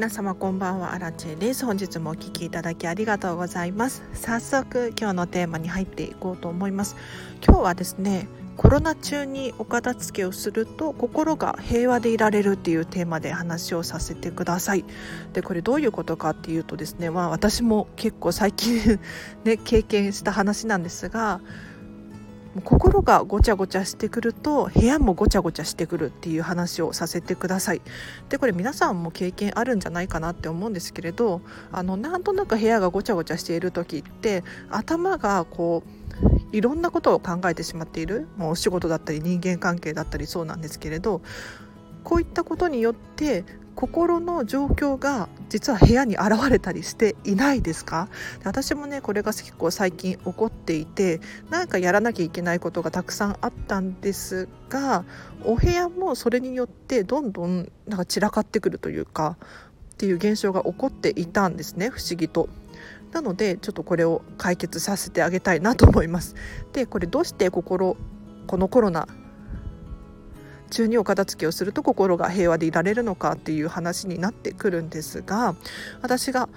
皆様こんばんは。アラチェです。本日もお聞きいただきありがとうございます。早速今日のテーマに入っていこうと思います。今日はですねコロナ中にお片付けをすると心が平和でいられるっていうテーマで話をさせてください。でこれどういうことかっていうとですねまあ私も結構最近 ね経験した話なんですが心がごちゃごちゃしてくると部屋もごちゃごちゃしてくるっていう話をさせてください。でこれ皆さんも経験あるんじゃないかなって思うんですけれどあのなんとなく部屋がごちゃごちゃしている時って頭がこういろんなことを考えてしまっているもうお仕事だったり人間関係だったりそうなんですけれどこういったことによって心の状況が実は部屋に現れたりしていないですか？私もねこれが結構最近起こっていてなんかやらなきゃいけないことがたくさんあったんですがお部屋もそれによってどんどんなんか散らかってくるというかっていう現象が起こっていたんですね不思議と。なのでちょっとこれを解決させてあげたいなと思います。でこれどうして心このコロナ中にお片付けをすると心が平和でいられるのかっていう話になってくるんですが私が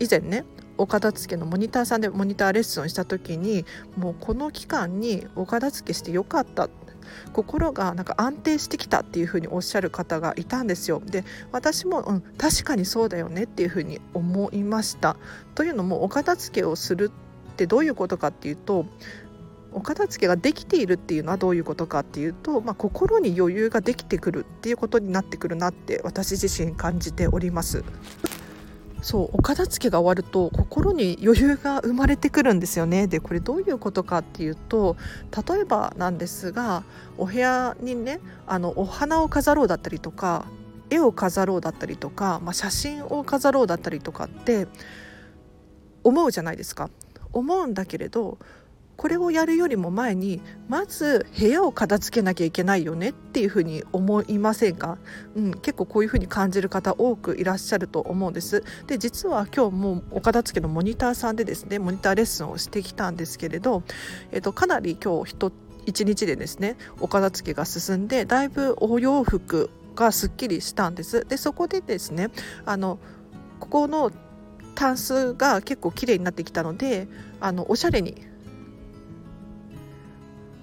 以前ねお片付けのモニターさんでモニターレッスンをした時にもうこの期間にお片付けしてよかった心がなんか安定してきたっていうふうにおっしゃる方がいたんですよ。で私も、うん、確かにそうだよねっていうふうに思いました。というのもお片付けをするってどういうことかっていうとお片付けができているっていうのはどういうことかっていうと、まあ、心に余裕ができてくるっていうことになってくるなって私自身感じております。そうお片付けが終わると心に余裕が生まれてくるんですよねでこれどういうことかっていうと例えばなんですがお部屋にねあのお花を飾ろうだったりとか絵を飾ろうだったりとか、まあ、写真を飾ろうだったりとかって思うじゃないですか思うんだけれどこれをやるよりも前にまず部屋を片付けなきゃいけないよねっていうふうに思いませんか、うん、結構こういうふうに感じる方多くいらっしゃると思うんです。で実は今日もお片付けのモニターさんでですねモニターレッスンをしてきたんですけれど、えっと、かなり今日1日でですねお片付けが進んでだいぶお洋服がすっきりしたんです。でそこでですねあのここのタンスが結構綺麗になってきたのであのおしゃれに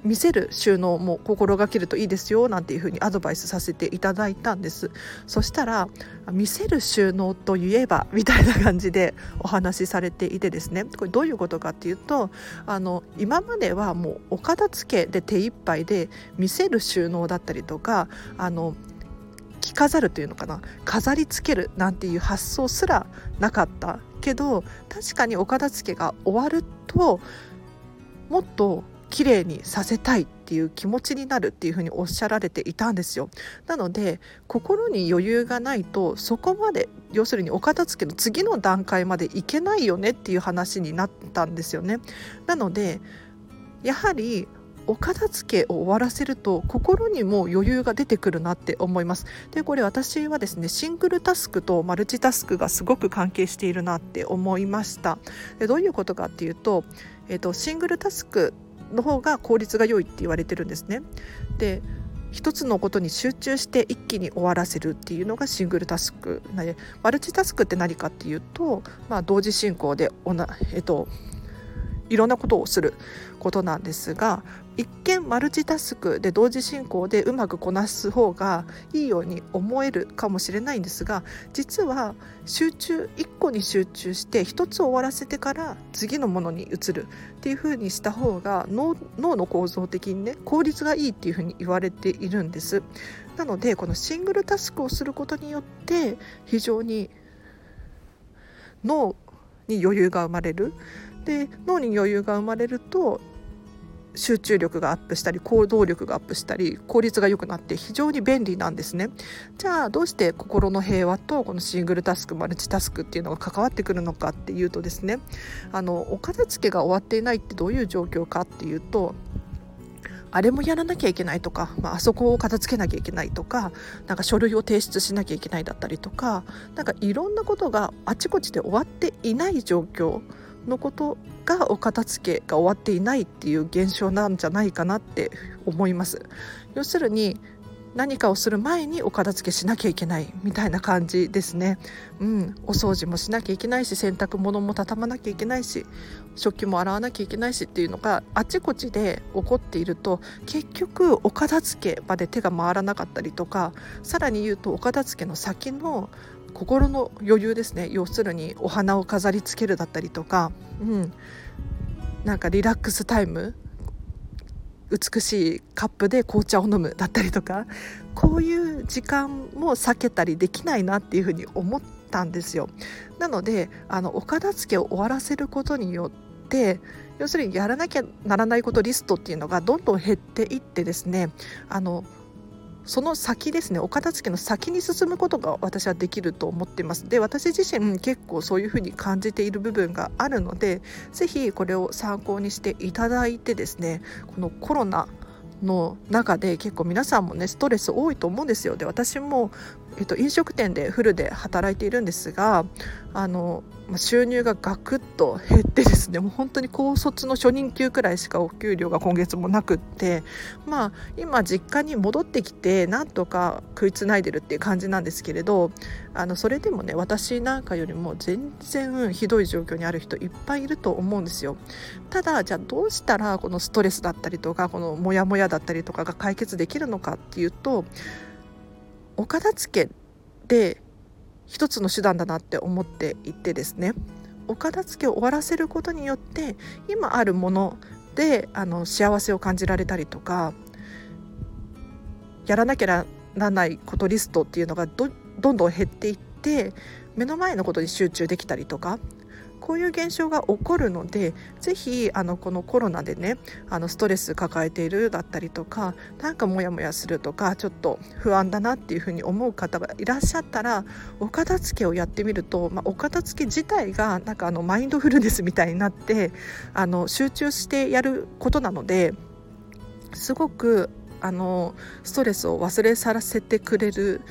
見せる収納も心がけるといいですよなんていうふうにアドバイスさせていただいたんです。そしたら見せる収納といえば みたいな感じでお話しされていてですね。これどういうことかっていうとあの今まではもうお片付けで手一杯で見せる収納だったりとかあの着飾るというのかな。飾りつけるなんていう発想すらなかったけど確かにお片付けが終わるともっと綺麗にさせたいっていう気持ちになるっていうふうにおっしゃられていたんですよ。なので心に余裕がないとそこまで要するにお片付けの次の段階までいけないよねっていう話になったんですよね。なのでやはりお片付けを終わらせると心にも余裕が出てくるなって思います。でこれ私はですねシングルタスクとマルチタスクがすごく関係しているなって思いました。でどういうことかっていうと,、えーとシングルタスクの方が効率が良いって言われてるんですね。で一つのことに集中して一気に終わらせるっていうのがシングルタスクでマルチタスクって何かっていうと、まあ、同時進行でおな、えっと、いろんなことをすることなんですが一見マルチタスクで同時進行でうまくこなす方がいいように思えるかもしれないんですが実は集中一個に集中して一つ終わらせてから次のものに移るっていうふうにした方が脳の構造的にね効率がいいっていうふうに言われているんです。なのでこのシングルタスクをすることによって非常に脳に余裕が生まれるで脳に余裕が生まれると集中力がアップしたり行動力がアップしたり効率が良くなって非常に便利なんですね。じゃあどうして心の平和とこのシングルタスクマルチタスクっていうのが関わってくるのかっていうとですねあのお片付けが終わっていないってどういう状況かっていうとあれもやらなきゃいけないとか、まあ、あそこを片付けなきゃいけないとかなんか書類を提出しなきゃいけないだったりとかなんかいろんなことがあちこちで終わっていない状況のことがお片付けが終わっていないっていう現象なんじゃないかなって思います。要するに何かをする前にお片付けしなきゃいけないみたいな感じですね。うん、お掃除もしなきゃいけないし洗濯物も畳まなきゃいけないし食器も洗わなきゃいけないしっていうのがあちこちで起こっていると結局お片付けまで手が回らなかったりとかさらに言うとお片付けの先の心の余裕ですね。要するにお花を飾りつけるだったりとか、うん、なんかリラックスタイム。美しいカップで紅茶を飲むだったりとか。こういう時間も避けたりできないなっていうふうに思ったんですよ。なのであのお片付けを終わらせることによって要するにやらなきゃならないことリストっていうのがどんどん減っていってですねあのその先ですねお片付けの先に進むことが私はできると思っています。で私自身結構そういうふうに感じている部分があるので是非これを参考にしていただいてですねこのコロナの中で結構皆さんもねストレス多いと思うんですよ。で私もえっと、飲食店でフルで働いているんですがあの収入がガクッと減ってですねもう本当に高卒の初任給くらいしかお給料が今月もなくってまあ今実家に戻ってきてなんとか食いつないでるっていう感じなんですけれどあのそれでもね私なんかよりも全然ひどい状況にある人いっぱいいると思うんですよ。ただじゃあどうしたらこのストレスだったりとかこのモヤモヤだったりとかが解決できるのかっていうとお片付けで一つの手段だなって思っていてですね。お片付けを終わらせることによって今あるものであの幸せを感じられたりとかやらなきゃならないことリストっていうのがどどんどん減っていって目の前のことに集中できたりとかこういう現象が起こるのでぜひあのこのコロナでねあのストレス抱えているだったりとかなんかモヤモヤするとかちょっと不安だなっていうふうに思う方がいらっしゃったらお片付けをやってみると、まあ、お片付け自体がなんかあのマインドフルネスみたいになってあの集中してやることなのですごくあのストレスを忘れさせてくれる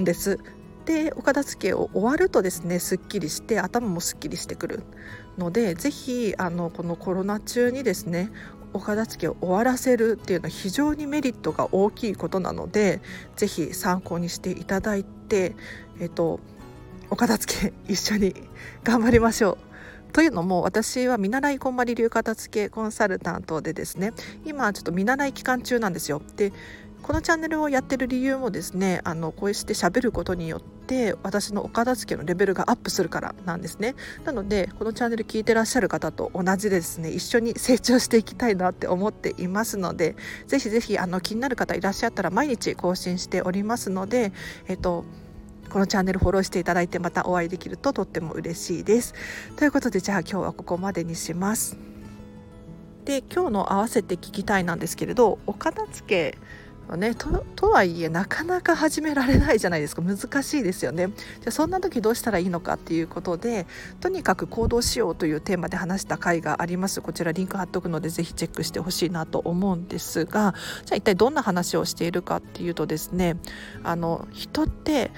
んです。でお片付けを終わるとですねすっきりして頭もすっきりしてくるのでぜひあのこのコロナ中にですねお片付けを終わらせるっていうのは非常にメリットが大きいことなのでぜひ参考にしていただいて、えっと、お片付け一緒に頑張りましょう。というのも私は見習いこんまり流片付けコンサルタントでですね今ちょっと見習い期間中なんですよ。でこのチャンネルをやってる理由もですねあのこうして喋ることによって私のお片付けのレベルがアップするからなんですねなのでこのチャンネル聞いてらっしゃる方と同じでですね一緒に成長していきたいなって思っていますのでぜひぜひあの気になる方いらっしゃったら毎日更新しておりますのでえっとこのチャンネルフォローしていただいてまたお会いできるととっても嬉しいです。ということでじゃあ今日はここまでにします。で今日の合わせて聞きたいなんですけれどお片付けね、ととはいえなかなか始められないじゃないですか。難しいですよね。じゃそんな時どうしたらいいのかっていうことでとにかく行動しようというテーマで話した回があります。こちらリンク貼っとくのでぜひチェックしてほしいなと思うんですがじゃあ一体どんな話をしているかっていうとですねあの人って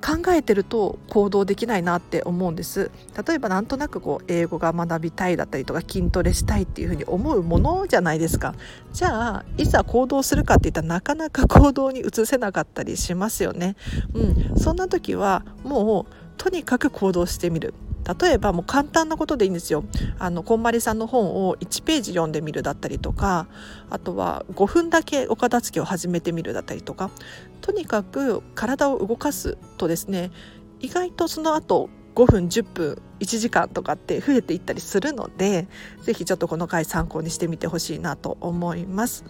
考えてると行動できないなって思うんです。例えばなんとなくこう英語が学びたいだったりとか筋トレしたいっていうふうに思うものじゃないですか。じゃあいざ行動するかっていったらなかなか行動に移せなかったりしますよね。うん。そんな時はもうとにかく行動してみる。例えばもう簡単なことでいいんですよあのこんまりさんの本を1ページ読んでみるだったりとかあとは5分だけお片付けを始めてみるだったりとかとにかく体を動かすとですね意外とその後5分10分1時間とかって増えていったりするので是非ちょっとこの回参考にしてみてほしいなと思います。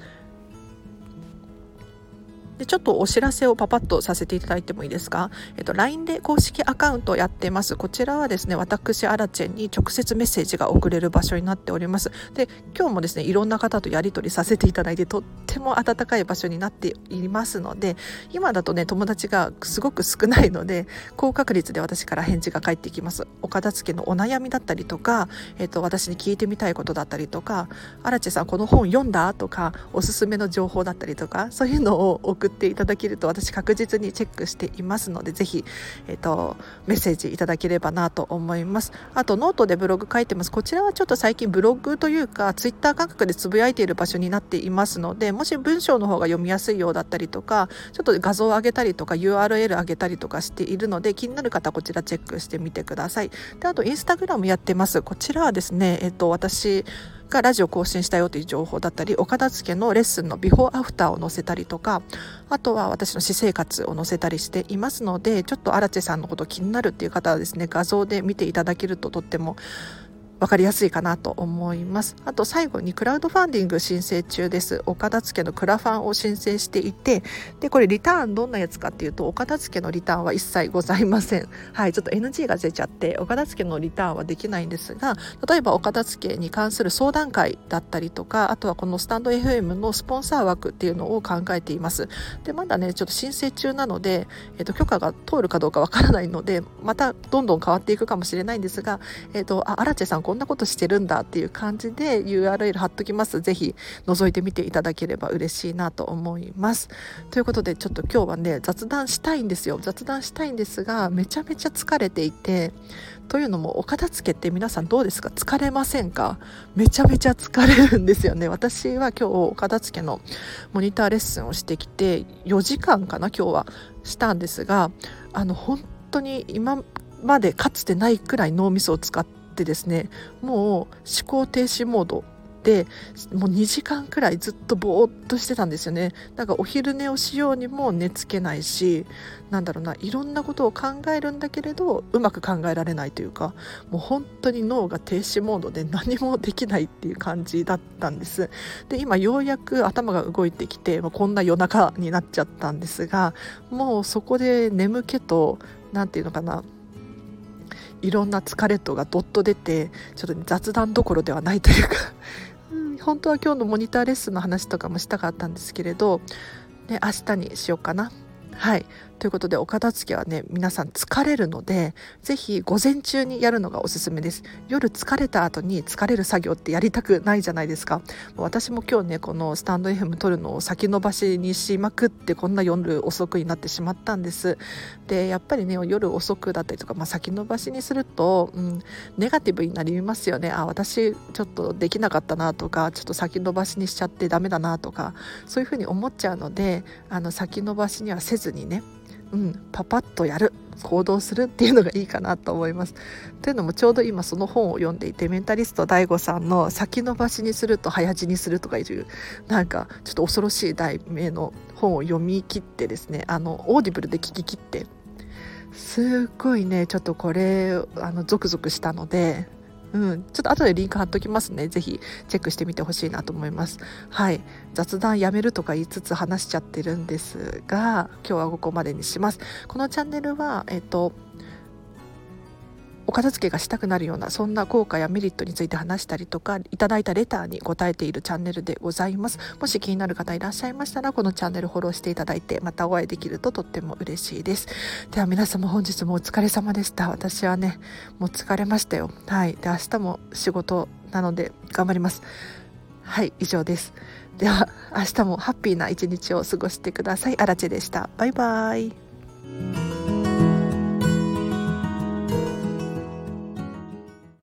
でちょっとお知らせをパパッとさせていただいてもいいですか、えっと、LINE で公式アカウントをやってます。こちらはですね私アラチェンに直接メッセージが送れる場所になっております。で今日もですねいろんな方とやり取りさせていただいてとっても温かい場所になっていますので今だとね友達がすごく少ないので高確率で私から返事が返ってきます。お片付けのお悩みだったりとか、えっと、私に聞いてみたいことだったりとかアラチェさんこの本読んだ？とかおすすめの情報だったりとかそういうのを送送っていただけると私確実にチェックしていますのでぜひ、えーと、メッセージいただければなと思います。あとノートでブログ書いてます。こちらはちょっと最近ブログというかツイッター感覚でつぶやいている場所になっていますのでもし文章の方が読みやすいようだったりとかちょっと画像を上げたりとか URL 上げたりとかしているので気になる方こちらチェックしてみてください。であとインスタグラムやってます。こちらはですねえっ、ー、と私がラジオ更新したよという情報だったりお片付けのレッスンのビフォーアフターを載せたりとかあとは私の私生活を載せたりしていますのでちょっと荒地さんのこと気になるっていう方はですね画像で見ていただけるととっても分かりやすいかなと思います。あと最後にクラウドファンディング申請中です。お片付けのクラファンを申請していてでこれリターンどんなやつかっていうとお片付けのリターンは一切ございません。はいちょっと NG が出ちゃってお片付けのリターンはできないんですが例えばお片付けに関する相談会だったりとかあとはこのスタンド FM のスポンサー枠っていうのを考えています。でまだねちょっと申請中なので、えー、と許可が通るかどうかわからないのでまたどんどん変わっていくかもしれないんですがえっ、とあ荒地さんこんなことしてるんだっていう感じで URL 貼っときます。ぜひ覗いてみていただければ嬉しいなと思います。ということでちょっと今日はね雑談したいんですよ。雑談したいんですがめちゃめちゃ疲れていてというのもお片付けって皆さんどうですか？疲れませんか？めちゃめちゃ疲れるんですよね私は今日お片付けのモニターレッスンをしてきて4時間かな今日はしたんですがあの本当に今までかつてないくらい脳みそを使ってってですねもう思考停止モードでもう2時間くらいずっとぼーっとしてたんですよね。だからお昼寝をしようにも寝つけないしなんだろうないろんなことを考えるんだけれどうまく考えられないというかもう本当に脳が停止モードで何もできないっていう感じだったんです。で今ようやく頭が動いてきて、まあ、こんな夜中になっちゃったんですがもうそこで眠気と何て言うのかないろんな疲れとがどっと出てちょっと雑談どころではないというか、本当は今日のモニターレッスンの話とかもしたかったんですけれど、ね、明日にしようかな。はいということでお片付けはね皆さん疲れるので是非午前中にやるのがおすすめです。夜疲れた後に疲れる作業ってやりたくないじゃないですか。私も今日ねこのスタンド FM 撮るのを先延ばしにしまくってこんな夜遅くになってしまったんです。でやっぱりね夜遅くだったりとか、まあ、先延ばしにすると、うん、ネガティブになりますよね。あ私ちょっとできなかったなとかちょっと先延ばしにしちゃってダメだなとかそういうふうに思っちゃうのであの先延ばしにはせずにねうん、パパッとやる行動するっていうのがいいかなと思います。というのもちょうど今その本を読んでいてメンタリスト DAIGO さんの「先延ばしにすると早死にする」とかいうなんかちょっと恐ろしい題名の本を読み切ってですねあの Audible で聞き切ってすっごいねちょっとこれあのゾクゾクしたのでうん、ちょっと後でリンク貼っときますね。ぜひチェックしてみてほしいなと思います。はい。雑談やめるとか言いつつ話しちゃってるんですが、今日はここまでにします。このチャンネルは、えっと、お片付けがしたくなるようなそんな効果やメリットについて話したりとかいただいたレターに答えているチャンネルでございます。もし気になる方いらっしゃいましたらこのチャンネルフォローしていただいてまたお会いできるととっても嬉しいです。では皆様本日もお疲れ様でした。私はねもう疲れましたよ。はい。で明日も仕事なので頑張ります。はい以上です。では明日もハッピーな一日を過ごしてください。あらでした。バイバイ。